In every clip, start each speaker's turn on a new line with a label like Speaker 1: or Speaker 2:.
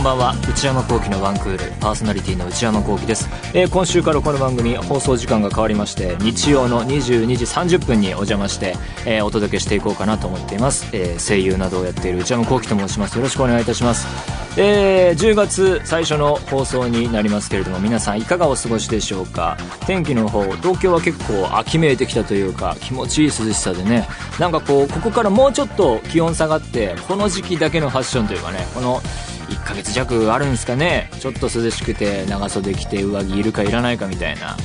Speaker 1: んばんは。内山聖輝のワンクールパーソナリティの内山聖輝です、えー今週からこの番組放送時間が変わりまして日曜の22時30分にお邪魔して、えーお届けしていこうかなと思っています、えー声優などをやっている内山聖輝と申します。よろしくお願いいたします。えー10月最初の放送になりますけれども皆さんいかがお過ごしでしょうか？天気の方東京は結構秋めいてきたというか気持ちいい涼しさでね。なんかこうここからもうちょっと気温下がってこの時期だけのファッションというかねこのヶ月弱あるんですかね。ちょっと涼しくて長袖着て上着いるかいらないかみたいな。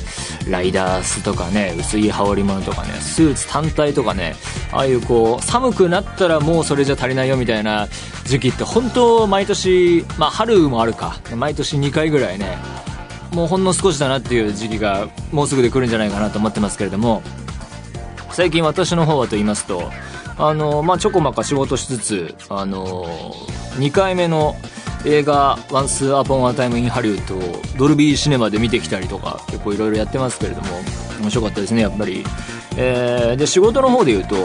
Speaker 1: ライダースとかね薄い羽織物とかねスーツ単体とかねああいうこう寒くなったらもうそれじゃ足りないよみたいな時期って本当毎年まあ春もあるか。毎年2回ぐらいねもうほんの少しだなっていう時期がもうすぐで来るんじゃないかなと思ってますけれども。最近私の方はと言いますとあのまあちょこまか仕事しつつあの2回目の映画「Once Upon a Time in Hollywood」をドルビーシネマで見てきたりとか結構いろいろやってますけれども面白かったですねやっぱり、えーで仕事の方で言うと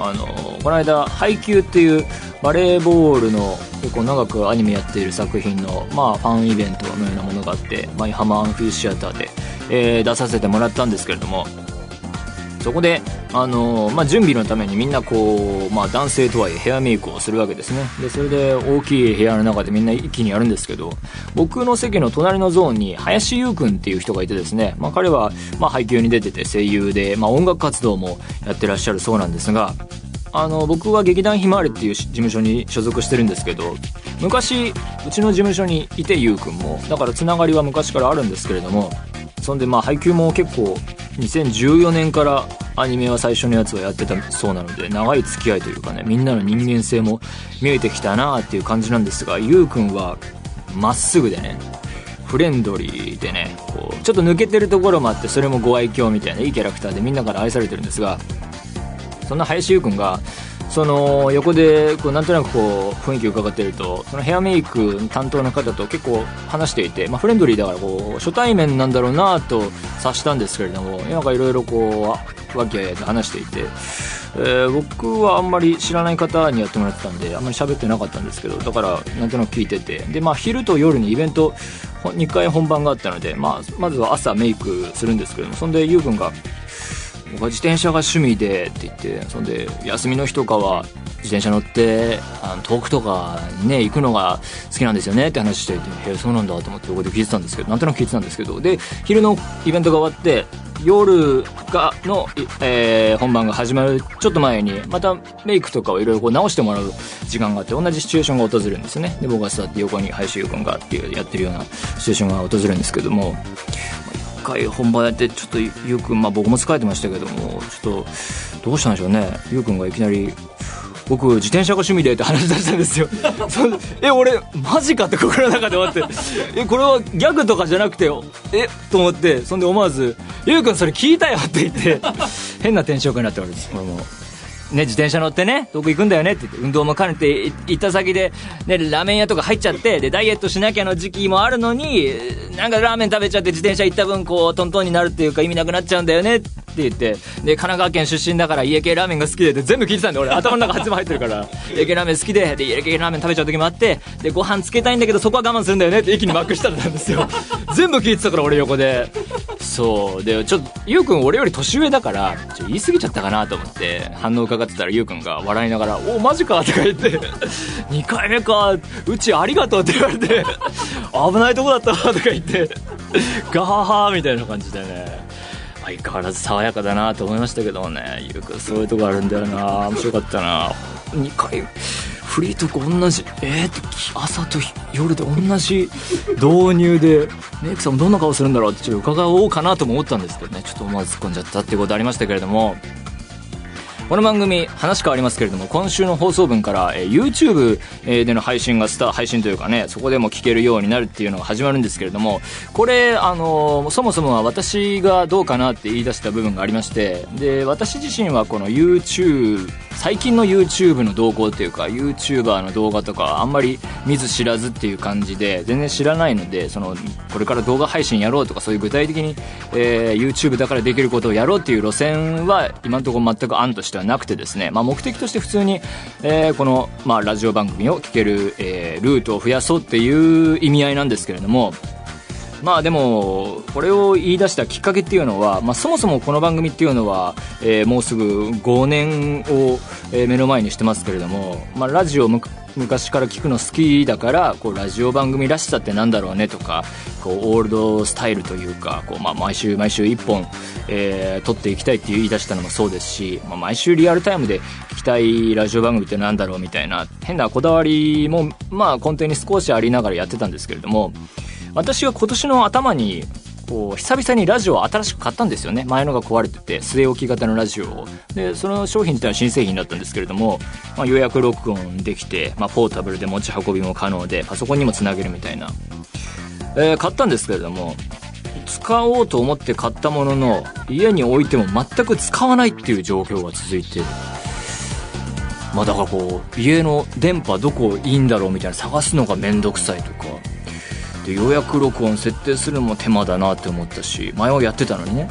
Speaker 1: あのこの間「配給」っていうバレーボールの結構長くアニメやっている作品の、まあ、ファンイベントのようなものがあって舞浜アンフィシアターで、えー出させてもらったんですけれどもそこで、あのーまあ、準備のためにみんなこう、まあ、男性とはいえヘアメイクをするわけですね。でそれで大きい部屋の中でみんな一気にやるんですけど僕の席の隣のゾーンに林優君っていう人がいてですね、まあ、彼は、まあ、配給に出てて声優で、まあ、音楽活動もやってらっしゃるそうなんですがあの僕は劇団ひまわりっていう事務所に所属してるんですけど昔うちの事務所にいてゆうくんもだからつながりは昔からあるんですけれどもそんでまあ配給も結構2014年からアニメは最初のやつをやってたそうなので長い付き合いというかねみんなの人間性も見えてきたなっていう感じなんですがゆうくんはまっすぐでねフレンドリーでねこうちょっと抜けてるところもあってそれもご愛嬌みたいないいキャラクターでみんなから愛されてるんですがそんな林優君がその横でこうなんとなくこう雰囲気を伺っているとそのヘアメイク担当の方と結構話していて、まあ、フレンドリーだからこう初対面なんだろうなと察したんですけれどもなんかいろいろこう和気あいあいと話していて、えー僕はあんまり知らない方にやってもらってたんであんまり喋ってなかったんですけどだからなんとなく聞いててで、まあ、昼と夜にイベント2回本番があったので、まあ、まずは朝メイクするんですけどもそんでゆうくんが僕は自転車が趣味でって言ってそんで休みの日とかは自転車乗ってあの遠くとかにね行くのが好きなんですよねって話していてへえそうなんだと思って横で聞いてたんですけどなんとなく聞いてたんですけどで昼のイベントが終わって夜がの、えー本番が始まるちょっと前にまたメイクとかをいろいろ直してもらう時間があって同じシチュエーションが訪れるんですよね。で僕が座って横に林優君がっていうやってるようなシチュエーションが訪れるんですけども回本番やってちょっとゆうくんまあ僕も疲れてましたけどもちょっとどうしたんでしょうね。ゆうくんがいきなり僕自転車が趣味でって話し出したんですよ。え俺マジかって心の中で思って。えこれはギャグとかじゃなくてえと思ってそんで思わず「ゆうくんそれ聞いたよ」って言って変なテンションになっておるんです。俺も。ね、自転車乗ってね、遠く行くんだよねって言って、運動も兼ねて行った先で、ね、ラーメン屋とか入っちゃって、で、ダイエットしなきゃの時期もあるのに、なんかラーメン食べちゃって自転車行った分、こう、トントンになるっていうか意味なくなっちゃうんだよねって言って、で、神奈川県出身だから家系ラーメンが好きでって全部聞いてたんで、俺頭の中全部入ってるから、家系ラーメン好きで、で、家系ラーメン食べちゃう時もあって、で、ご飯つけたいんだけどそこは我慢するんだよねって一気にまくしたんですよ。全部聞いてたから俺横で。そう。で、ちょっと、ゆうくん俺より年上だから、ちょ言い過ぎちゃったかなと思って、反応伺かってたらゆうくんが笑いながら、お、マジかとか言って、2回目か、うちありがとうって言われて、危ないとこだったわとか言って、ガハハみたいな感じでね。相変わらず爽やかだなと思いましたけどもね、ゆうくんそういうとこあるんだよな。面白かったな。2回、フリートーク同じ、えー、と朝と夜で同じ導入で、メイクさんもどんな顔するんだろうってちょっと伺おうかなとも思ったんですけどね、ちょっと思わず突っ込んじゃったっていうことありましたけれども、この番組話変わりますけれども今週の放送分から、えー YouTube での配信がスター配信というかねそこでも聞けるようになるっていうのが始まるんですけれどもこれあのそもそもは私がどうかなって言い出した部分がありましてで私自身はこの YouTube 最近の YouTube の動向っていうか YouTuber の動画とかあんまり見ず知らずっていう感じで全然知らないのでそのこれから動画配信やろうとかそういう具体的に、えー YouTube だからできることをやろうっていう路線は今のところ全く案としてではなくてですね、まあ、目的として普通に、えー、この、まあ、ラジオ番組を聴ける、えー、ルートを増やそうっていう意味合いなんですけれども、まあでも、これを言い出したきっかけっていうのは、まあそもそもこの番組っていうのは、えー、もうすぐ5年を、目の前にしてますけれども、まあラジオ昔から聞くの好きだからこうラジオ番組らしさってなんだろうねとかこうオールドスタイルというかこう、まあ、毎週毎週1本、えー、撮っていきたいって言い出したのもそうですし、まあ、毎週リアルタイムで聞きたいラジオ番組ってなんだろうみたいな変なこだわりも、まあ、根底に少しありながらやってたんですけれども私は今年の頭にこう久々にラジオを新しく買ったんですよね。前のが壊れてて据え置き型のラジオを。でその商品っていうのは新製品だったんですけれども、まあ、予約録音できて、まあ、ポータブルで持ち運びも可能でパソコンにもつなげるみたいな、えー、買ったんですけれども使おうと思って買ったものの家に置いても全く使わないっていう状況が続いて。まあだからこう家の電波どこいいんだろうみたいな探すのがめんどくさいとか。で予約録音設定するのも手間だなって思ったし前はやってたのにね。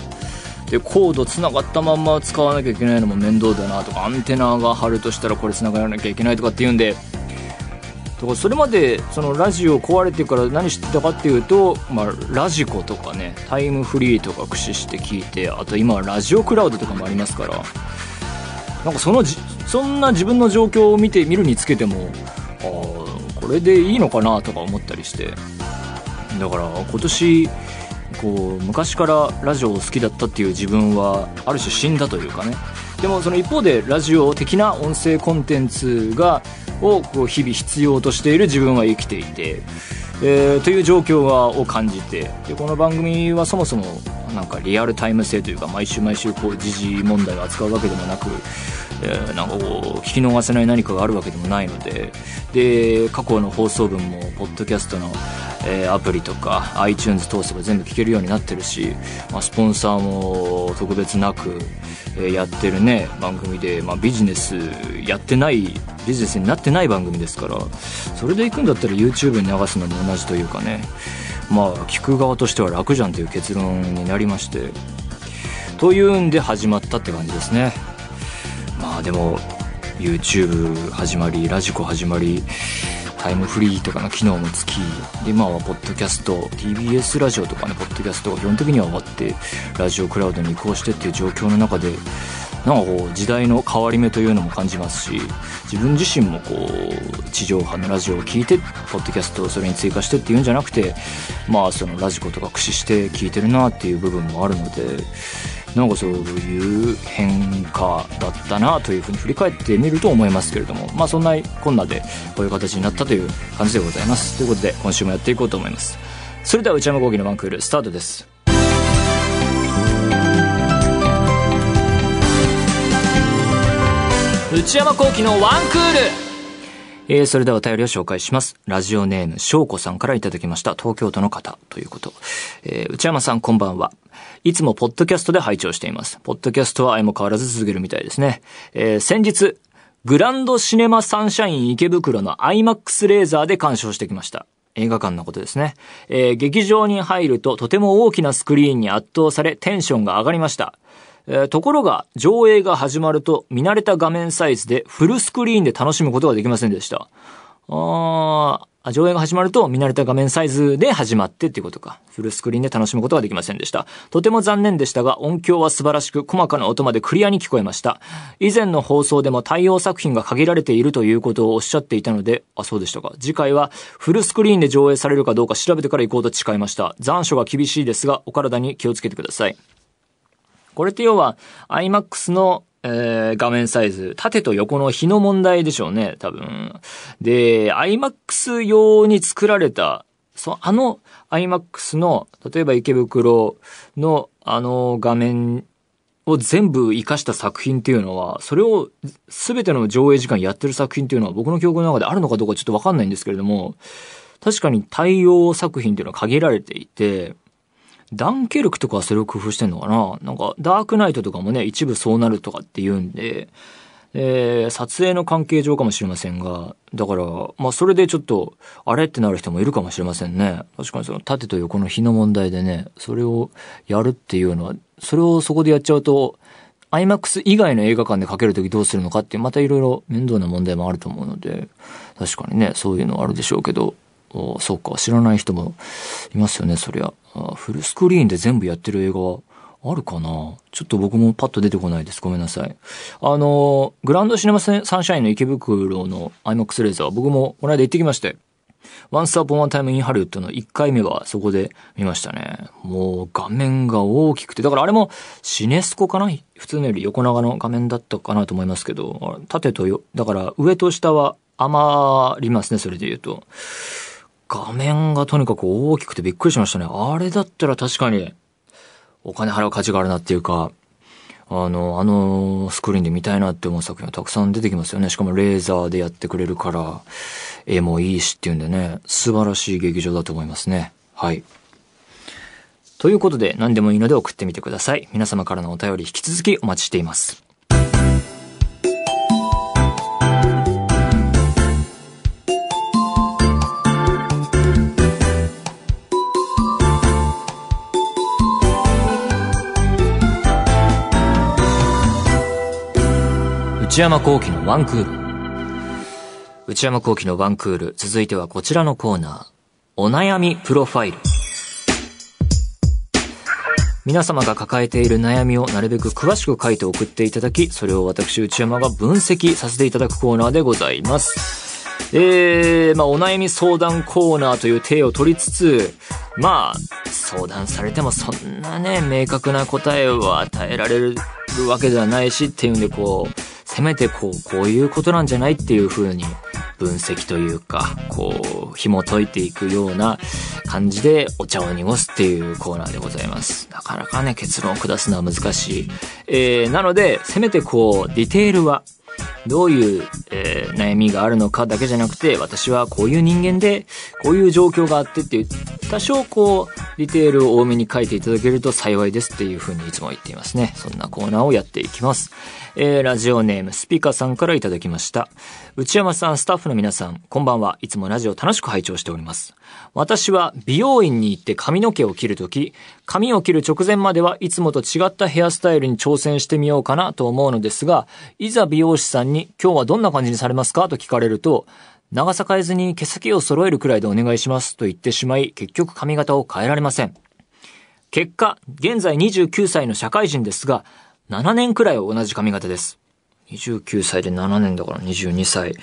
Speaker 1: でコードつながったまんま使わなきゃいけないのも面倒だなとかアンテナが張るとしたらこれつながらなきゃいけないとかっていうんで。だからそれまでそのラジオ壊れてから何してたかっていうと、まあ、ラジコとかねタイムフリーとか駆使して聞いてあと今はラジオクラウドとかもありますから。なんかそのじそんな自分の状況を見て見るにつけてもああこれでいいのかなとか思ったりして。だから今年こう昔からラジオを好きだったっていう自分はある種死んだというかね。でもその一方でラジオ的な音声コンテンツがをこう日々必要としている自分は生きていて、えー、という状況はを感じてでこの番組はそもそもなんかリアルタイム性というか毎週毎週こう時事問題を扱うわけでもなくえ、なんかこう聞き逃せない何かがあるわけでもないのでで過去の放送分もポッドキャストの、えー、アプリとか iTunes 通せば全部聞けるようになってるし、まあ、スポンサーも特別なく、えー、やってるね番組で、まあ、ビジネスやってないビジネスになってない番組ですからそれで行くんだったら YouTube に流すのも同じというかねまあ聞く側としては楽じゃんという結論になりましてというんで始まったって感じですね。まあでも YouTube 始まりラジコ始まりタイムフリーとかの機能もつきで今はポッドキャスト TBS ラジオとかねポッドキャストが基本的には終わってラジオクラウドに移行してっていう状況の中でなんかこう時代の変わり目というのも感じますし自分自身もこう地上波のラジオを聞いてポッドキャストをそれに追加してっていうんじゃなくてまあそのラジコとか駆使して聞いてるなっていう部分もあるのでなんかそういう変化だったなというふうに振り返ってみると思いますけれどもまあそんなこんなでこういう形になったという感じでございます。ということで今週もやっていこうと思います。それでは内山昂輝のワンクールスタートです。内山昂輝のワンクールえー、それではお便りを紹介します。ラジオネーム、翔子さんからいただきました。東京都の方ということ。えー、内山さんこんばんは。いつもポッドキャストで拝聴しています。ポッドキャストは相も変わらず続けるみたいですね。えー、先日、グランドシネマサンシャイン池袋の IMAX レーザーで鑑賞してきました。映画館のことですね。えー、劇場に入るととても大きなスクリーンに圧倒されテンションが上がりました。えー、ところが、上映が始まると見慣れた画面サイズでフルスクリーンで楽しむことができませんでした。あー、上映が始まると見慣れた画面サイズで始まってっていうことか。フルスクリーンで楽しむことができませんでした。とても残念でしたが、音響は素晴らしく、細かな音までクリアに聞こえました。以前の放送でも対応作品が限られているということをおっしゃっていたので、あ、そうでしたか。次回はフルスクリーンで上映されるかどうか調べてから行こうと誓いました。残暑が厳しいですが、お体に気をつけてください。これって要は、IMAX のえー、画面サイズ、縦と横の比の問題でしょうね、多分。で、IMAX 用に作られた、そあの IMAX の、例えば池袋のあの画面を全部活かした作品っていうのは、それを全ての上映時間やってる作品っていうのは僕の記憶の中であるのかどうかちょっとわかんないんですけれども、確かに対応作品っていうのは限られていて、ダンケルクとかはそれを工夫してんのかな？なんか、ダークナイトとかもね、一部そうなるとかって言うんで、えー、撮影の関係上かもしれませんが、だから、まあそれでちょっと、あれってなる人もいるかもしれませんね。確かにその縦と横の日の問題でね、それをやるっていうのは、それをそこでやっちゃうと、IMAX 以外の映画館でかけるときどうするのかって、またいろいろ面倒な問題もあると思うので、確かにね、そういうのあるでしょうけど、そうか、知らない人もいますよね、そりゃ。フルスクリーンで全部やってる映画はあるかなちょっと僕もパッと出てこないです。ごめんなさい。あの、グランドシネマサンシャインの池袋の IMAX レーザー、僕もこの間行ってきまして。Once Upon a Time in Hollywood の1回目はそこで見ましたね。もう画面が大きくて、だからあれもシネスコかな？普通のより横長の画面だったかなと思いますけど、縦とよ、だから上と下は余りますね、それで言うと。画面がとにかく大きくてびっくりしましたね。あれだったら確かにお金払う価値があるなっていうか、あの、あのスクリーンで見たいなって思う作品がたくさん出てきますよね。しかもレーザーでやってくれるから、絵もいいしっていうんでね、素晴らしい劇場だと思いますね。はい。ということで、何でもいいので送ってみてください。皆様からのお便り引き続きお待ちしています。内山幸喜のワンクール。内山幸喜のワンクール。続いてはこちらのコーナー。お悩みプロファイル。皆様が抱えている悩みをなるべく詳しく書いて送っていただき、それを私内山が分析させていただくコーナーでございます。えー、まあ、お悩み相談コーナーという体を取りつつ、まあ、相談されてもそんなね、明確な答えを与えられるわけではないしっていうんでこう、せめてこう、こういうことなんじゃないっていう風に分析というか、こう、紐解いていくような感じでお茶を濁すっていうコーナーでございます。なかなかね、結論を下すのは難しい。えー、なので、せめてこう、ディテールは、どういう、えー、悩みがあるのかだけじゃなくて、私はこういう人間で、こういう状況があってっていう、多少こう、ディテールを多めに書いていただけると幸いですっていうふうにいつも言っていますね。そんなコーナーをやっていきます。えー、ラジオネームスピカさんからいただきました。内山さん、スタッフの皆さん、こんばんは。いつもラジオ楽しく拝聴しております。私は美容院に行って髪の毛を切るとき、髪を切る直前まではいつもと違ったヘアスタイルに挑戦してみようかなと思うのですが、いざ美容師さんに今日はどんな感じにされますか？と聞かれると、長さ変えずに毛先を揃えるくらいでお願いしますと言ってしまい、結局髪型を変えられません。結果、現在29歳の社会人ですが、7年くらいは同じ髪型です。29歳で7年だから22歳。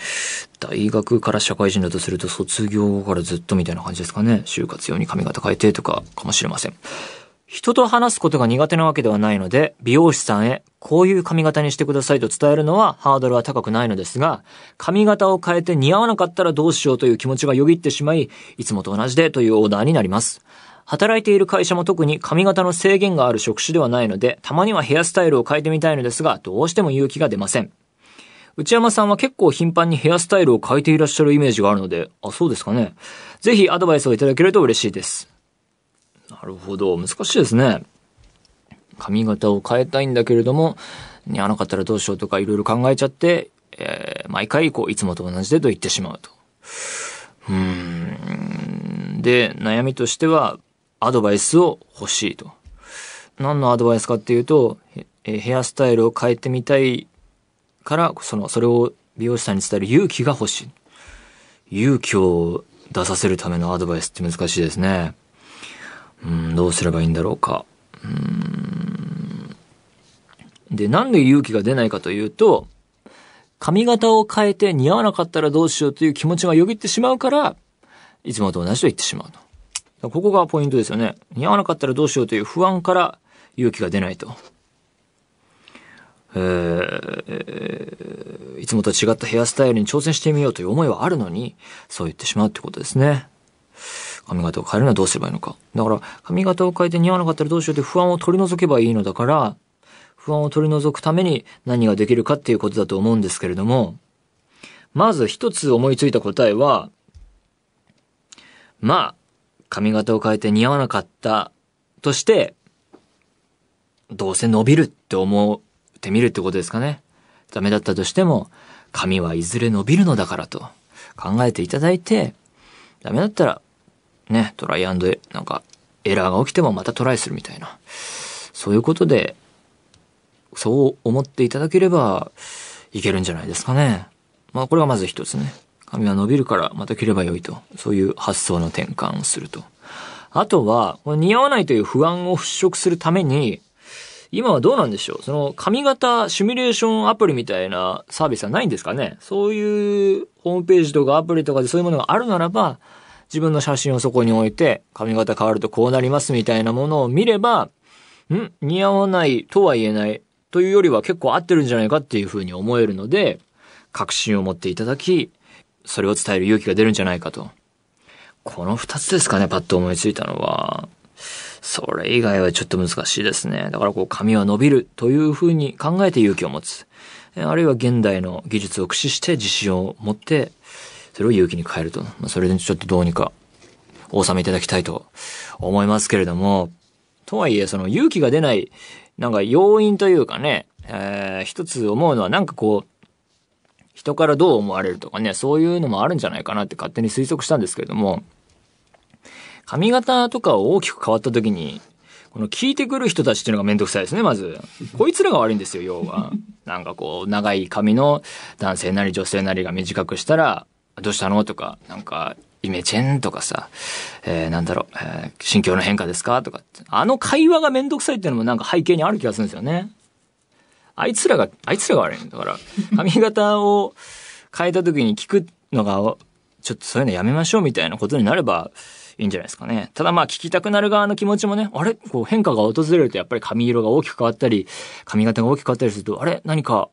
Speaker 1: 大学から社会人だとすると卒業後からずっとみたいな感じですかね。就活用に髪型変えてとかかもしれません。人と話すことが苦手なわけではないので、美容師さんへこういう髪型にしてくださいと伝えるのはハードルは高くないのですが、髪型を変えて似合わなかったらどうしようという気持ちがよぎってしまい、いつもと同じでというオーダーになります。働いている会社も特に髪型の制限がある職種ではないので、たまにはヘアスタイルを変えてみたいのですが、どうしても勇気が出ません。内山さんは結構頻繁にヘアスタイルを変えていらっしゃるイメージがあるので、あ、そうですかね。ぜひアドバイスをいただけると嬉しいです。なるほど。難しいですね。髪型を変えたいんだけれども、似合わなかったらどうしようとかいろいろ考えちゃって、えー、毎回こう、いつもと同じでと言ってしまうと。うーん。で、悩みとしては、アドバイスを欲しいと。何のアドバイスかっていうと、えヘアスタイルを変えてみたいから、その、それを美容師さんに伝える勇気が欲しい。勇気を出させるためのアドバイスって難しいですね。うん、どうすればいいんだろうか。うん。で、なんで勇気が出ないかというと、髪型を変えて似合わなかったらどうしようという気持ちがよぎってしまうから、いつもと同じと言ってしまうと。ここがポイントですよね。似合わなかったらどうしようという不安から勇気が出ないと。えー、いつもと違ったヘアスタイルに挑戦してみようという思いはあるのに、そう言ってしまうってことですね。髪型を変えるのはどうすればいいのか。だから、髪型を変えて似合わなかったらどうしようという不安を取り除けばいいのだから、不安を取り除くために何ができるかっていうことだと思うんですけれども、まず一つ思いついた答えは、まあ、髪型を変えて似合わなかったとして、どうせ伸びるって思ってみるってことですかね。ダメだったとしても、髪はいずれ伸びるのだからと考えていただいて、ダメだったら、ね、トライアンドなんか、エラーが起きてもまたトライするみたいな。そういうことで、そう思っていただければ、いけるんじゃないですかね。まあこれがまず一つね。髪は伸びるからまた切ればよいと。そういう発想の転換をすると。あとは、似合わないという不安を払拭するために、今はどうなんでしょう？その髪型シミュレーションアプリみたいなサービスはないんですかね？そういうホームページとかアプリとかでそういうものがあるならば、自分の写真をそこに置いて、髪型変わるとこうなりますみたいなものを見れば、ん似合わないとは言えないというよりは結構合ってるんじゃないかっていうふうに思えるので、確信を持っていただき、それを伝える勇気が出るんじゃないかと。この二つですかね、パッと思いついたのは。それ以外はちょっと難しいですね。だからこう髪は伸びるというふうに考えて勇気を持つ。あるいは現代の技術を駆使して自信を持って、それを勇気に変えると。まあ、それでちょっとどうにかお納めいただきたいと思いますけれども、とはいえその勇気が出ないなんか要因というかね、えー、一つ思うのはなんかこう、人からどう思われるとかね、そういうのもあるんじゃないかなって勝手に推測したんですけれども、髪型とかを大きく変わった時に、この聞いてくる人たちっていうのがめんどくさいですね、まず。こいつらが悪いんですよ、要は。なんかこう、長い髪の男性なり女性なりが短くしたら、どうしたのとか、なんか、イメチェンとかさ、えー、なんだろう、えー、心境の変化ですかとかあの会話がめんどくさいっていうのもなんか背景にある気がするんですよね。あいつらが、あいつらが悪いんだから、髪型を変えた時に聞くのが、ちょっとそういうのやめましょうみたいなことになれば、いいんじゃないですかね。ただまあ聞きたくなる側の気持ちもね、あれ？こう変化が訪れるとやっぱり髪色が大きく変わったり、髪型が大きく変わったりすると、あれ？何か、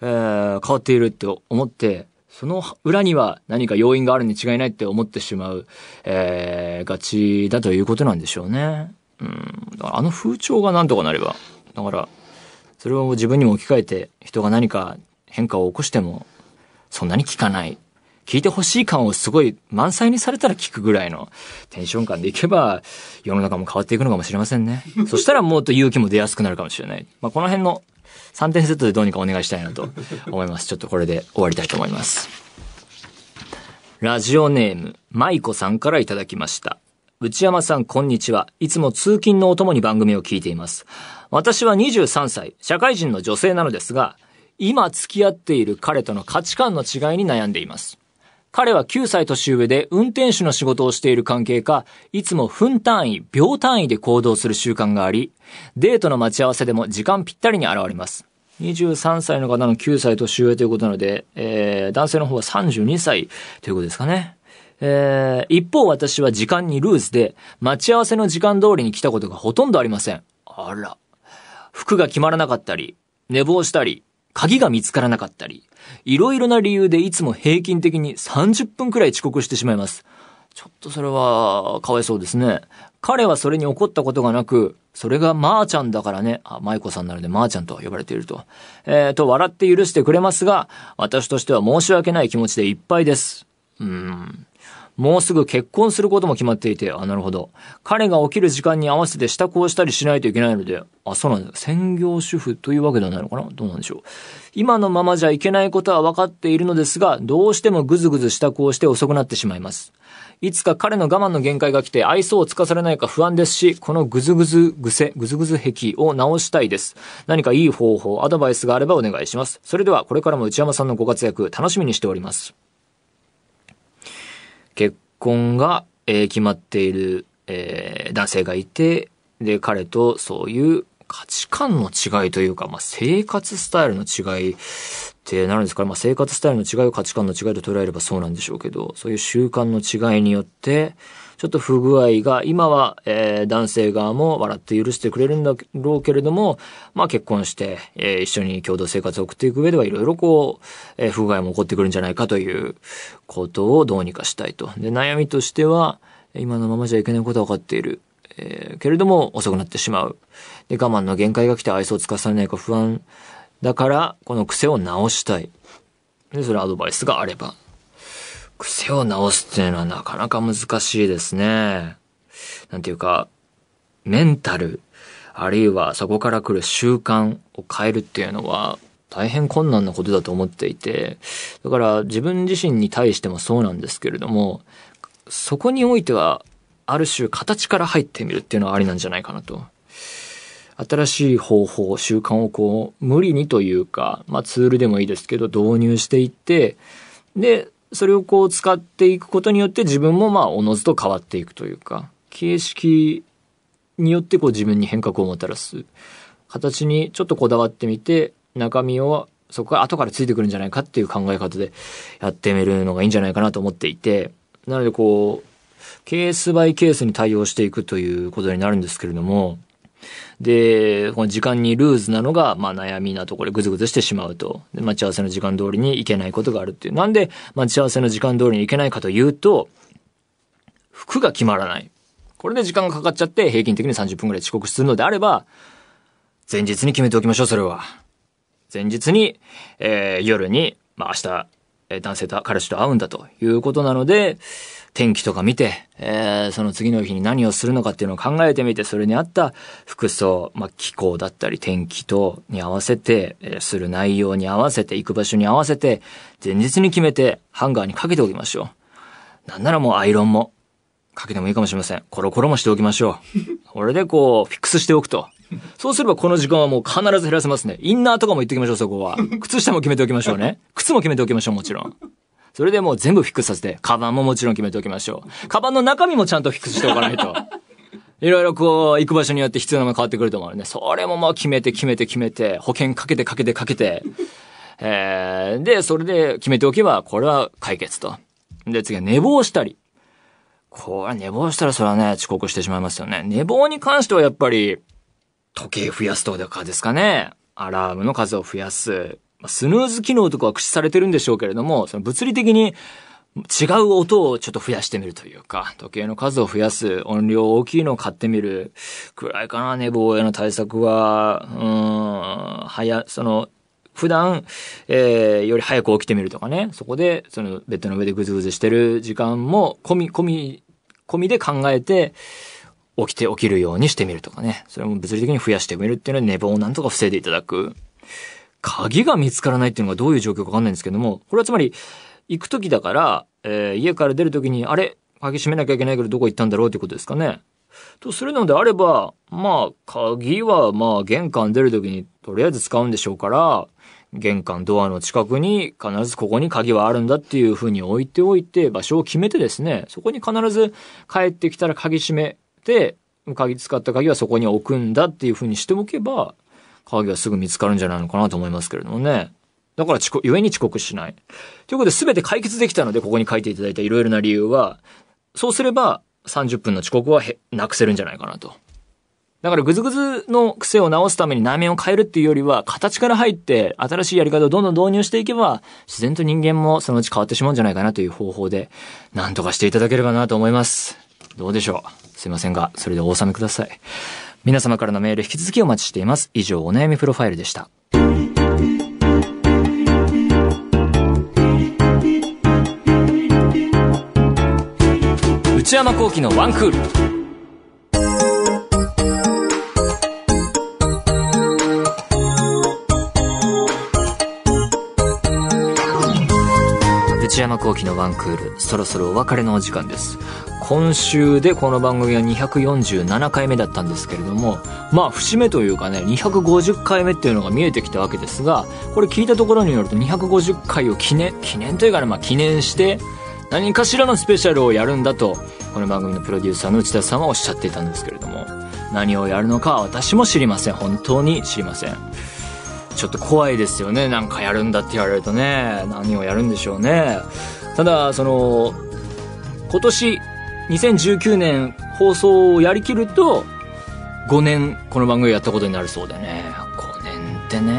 Speaker 1: えー、変わっているって思って、その裏には何か要因があるに違いないって思ってしまう、えー、がちだということなんでしょうね。うん。だからあの風潮がなんとかなれば。だから、それを自分にも置き換えて、人が何か変化を起こしても、そんなに聞かない。聞いてほしい感をすごい満載にされたら聞くぐらいのテンション感でいけば、世の中も変わっていくのかもしれませんね。そしたらもっと勇気も出やすくなるかもしれない。まあ、この辺の3点セットでどうにかお願いしたいなと思います。ちょっとこれで終わりたいと思います。ラジオネーム、舞子さんからいただきました。内山さん、こんにちは。いつも通勤のお供に番組を聞いています。私は23歳、社会人の女性なのですが、今付き合っている彼との価値観の違いに悩んでいます。彼は9歳年上で運転手の仕事をしている関係か、いつも分単位、秒単位で行動する習慣があり、デートの待ち合わせでも時間ぴったりに現れます。23歳の方の9歳年上ということなので、えー、男性の方は32歳ということですかね。えー、一方私は時間にルーズで、待ち合わせの時間通りに来たことがほとんどありません。あら。服が決まらなかったり、寝坊したり、鍵が見つからなかったり、いろいろな理由でいつも平均的に30分くらい遅刻してしまいます。ちょっとそれは、かわいそうですね。彼はそれに怒ったことがなく、それがまーちゃんだからね、あ、舞子さんなのでまーちゃんと呼ばれていると。えー、と、笑って許してくれますが、私としては申し訳ない気持ちでいっぱいです。うーん。もうすぐ結婚することも決まっていて、あ、なるほど。彼が起きる時間に合わせて支度をしたりしないといけないので、あ、そうなんだ。専業主婦というわけではないのかな？どうなんでしょう。今のままじゃいけないことは分かっているのですが、どうしてもぐずぐず支度をして遅くなってしまいます。いつか彼の我慢の限界が来て愛想をつかされないか不安ですし、このぐずぐず癖、ぐずぐず癖を直したいです。何かいい方法、アドバイスがあればお願いします。それではこれからも内山さんのご活躍楽しみにしております。婚が、えー、決まっている、えー、男性がいて、で、彼とそういう価値観の違いというか、まあ、生活スタイルの違いってなるんですから、まあ、生活スタイルの違いを価値観の違いと捉えればそうなんでしょうけど、そういう習慣の違いによって、ちょっと不具合が、今は、えー、男性側も笑って許してくれるんだろうけれども、まあ結婚して、えー、一緒に共同生活を送っていく上ではいろいろこう、えー、不具合も起こってくるんじゃないかということをどうにかしたいと。で、悩みとしては、今のままじゃいけないことは分かっている。えー、けれども遅くなってしまう。で、我慢の限界が来て愛想をつかされないか不安。だから、この癖を直したい。で、それアドバイスがあれば。癖を直すっていうのはなかなか難しいですね。なんていうか、メンタル、あるいはそこから来る習慣を変えるっていうのは大変困難なことだと思っていて、だから自分自身に対してもそうなんですけれども、そこにおいては、ある種形から入ってみるっていうのはありなんじゃないかなと。新しい方法、習慣をこう、無理にというか、まあツールでもいいですけど、導入していって、で、それをこう使っていくことによって自分もまあおのずと変わっていくというか、形式によってこう自分に変革をもたらす。形にちょっとこだわってみて、中身をそこが後からついてくるんじゃないかっていう考え方でやってみるのがいいんじゃないかなと思っていて、なのでこう、ケースバイケースに対応していくということになるんですけれども、で、この時間にルーズなのが、まあ悩みなところでぐずぐずしてしまうと。で、待ち合わせの時間通りに行けないことがあるっていう。なんで、待ち合わせの時間通りに行けないかというと、服が決まらない。これで時間がかかっちゃって平均的に30分くらい遅刻するのであれば、前日に決めておきましょう、それは。前日に、えー、夜に、まあ明日、え、男性と彼氏と会うんだということなので、天気とか見て、えー、その次の日に何をするのかっていうのを考えてみて、それに合った服装、まあ、気候だったり天気とに合わせて、えー、する内容に合わせて、行く場所に合わせて、前日に決めて、ハンガーにかけておきましょう。なんならもうアイロンも、かけてもいいかもしれません。コロコロもしておきましょう。これでこう、フィックスしておくと。そうすればこの時間はもう必ず減らせますね。インナーとかも言っておきましょう、そこは。靴下も決めておきましょうね。靴も決めておきましょう、もちろん。それでもう全部フィックスさせて、カバンももちろん決めておきましょう。カバンの中身もちゃんとフィックスしておかないと。いろいろこう、行く場所によって必要なもの変わってくると思うね。それもまあ決めて決めて決めて、保険かけてかけてかけて、えー、で、それで決めておけば、これは解決と。で、次は寝坊したり。これ寝坊したらそれはね、遅刻してしまいますよね。寝坊に関してはやっぱり、時計増やすとかですかね。アラームの数を増やす。スヌーズ機能とかは駆使されてるんでしょうけれども、その物理的に違う音をちょっと増やしてみるというか、時計の数を増やす、音量大きいのを買ってみる、くらいかな、寝坊への対策は、うん、早、その、普段、えー、より早く起きてみるとかね、そこで、その、ベッドの上でぐずぐずしてる時間も、込み、込み、込みで考えて、起きて起きるようにしてみるとかね。それも物理的に増やしてみるっていうのは寝坊をなんとか防いでいただく。鍵が見つからないっていうのがどういう状況かわかんないんですけども、これはつまり、行く時だから、えー、家から出る時に、あれ？鍵閉めなきゃいけないけどどこ行ったんだろうってことですかね。とするのであれば、まあ、鍵はまあ、玄関出る時にとりあえず使うんでしょうから、玄関ドアの近くに必ずここに鍵はあるんだっていうふうに置いておいて、場所を決めてですね、そこに必ず帰ってきたら鍵閉め、鍵使った鍵はそこに置くんだっていうふうにしておけば、鍵はすぐ見つかるんじゃないのかなと思いますけれどもね。だから遅刻、故に遅刻しない。ということで全て解決できたので、ここに書いていただいたいろいろな理由は、そうすれば30分の遅刻はなくせるんじゃないかなと。だからぐずぐずの癖を直すために内面を変えるっていうよりは、形から入って新しいやり方をどんどん導入していけば、自然と人間もそのうち変わってしまうんじゃないかなという方法で、なんとかしていただければなと思います。どうでしょう？すいませんが、それでお納めください。皆様からのメール引き続きお待ちしています。以上、お悩みプロファイルでした。内山幸喜のワンクール。内山幸喜のワンクール、そろそろお別れのお時間です。今週でこの番組は247回目だったんですけれども、まあ節目というかね、250回目っていうのが見えてきたわけですが、これ聞いたところによると250回を記念、記念というかね、まあ記念して、何かしらのスペシャルをやるんだと、この番組のプロデューサーの内田さんはおっしゃっていたんですけれども、何をやるのか私も知りません。本当に知りません。ちょっと怖いですよね。なんかやるんだって言われるとね、何をやるんでしょうね。ただ、その、今年、2019年放送をやりきると、5年この番組をやったことになるそうでね。5年ってね、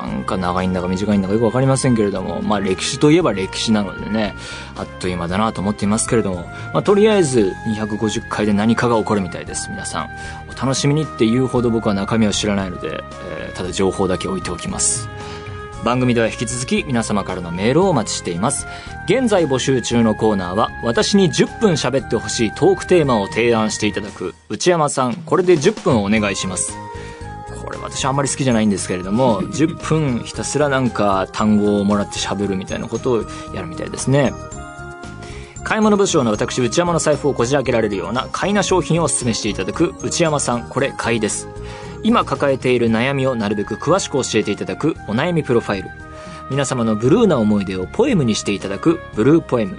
Speaker 1: なんか長いんだか短いんだかよくわかりませんけれども、まあ歴史といえば歴史なのでね、あっという間だなと思っていますけれども、まあとりあえず250回で何かが起こるみたいです。皆さん、お楽しみにっていうほど僕は中身を知らないので、えー、ただ情報だけ置いておきます。番組では引き続き皆様からのメールをお待ちしています。現在募集中のコーナーは、私に10分喋ってほしいトークテーマを提案していただく、内山さん、これで10分お願いします。これ私あんまり好きじゃないんですけれども、10分ひたすらなんか単語をもらって喋るみたいなことをやるみたいですね。買い物部長の私内山の財布をこじ開けられるような買いな商品をお勧めしていただく内山さんこれ買いです。今抱えている悩みをなるべく詳しく教えていただくお悩みプロファイル。皆様のブルーな思い出をポエムにしていただくブルーポエム。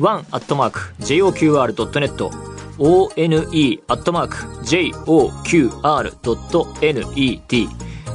Speaker 1: one.joqr.net one.joqr.net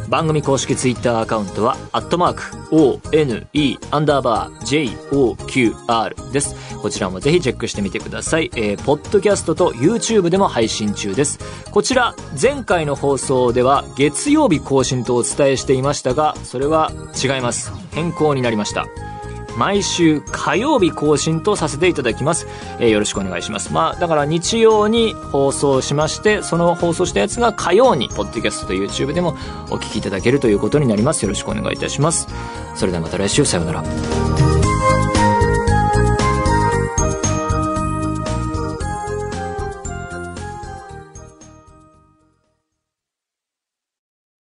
Speaker 1: 番組公式ツイッターアカウントは、アットマーク、one, アンダーバー、joqr です。こちらもぜひチェックしてみてください。えー、ポッドキャストと YouTube でも配信中です。こちら、前回の放送では月曜日更新とお伝えしていましたが、それは違います。変更になりました。毎週火曜日更新とさせていただきます。えーよろしくお願いします。まあ、だから日曜に放送しまして、その放送したやつが火曜に、ポッドキャストと YouTube でもお聞きいただけるということになります。よろしくお願いいたします。それではまた来週、さようなら。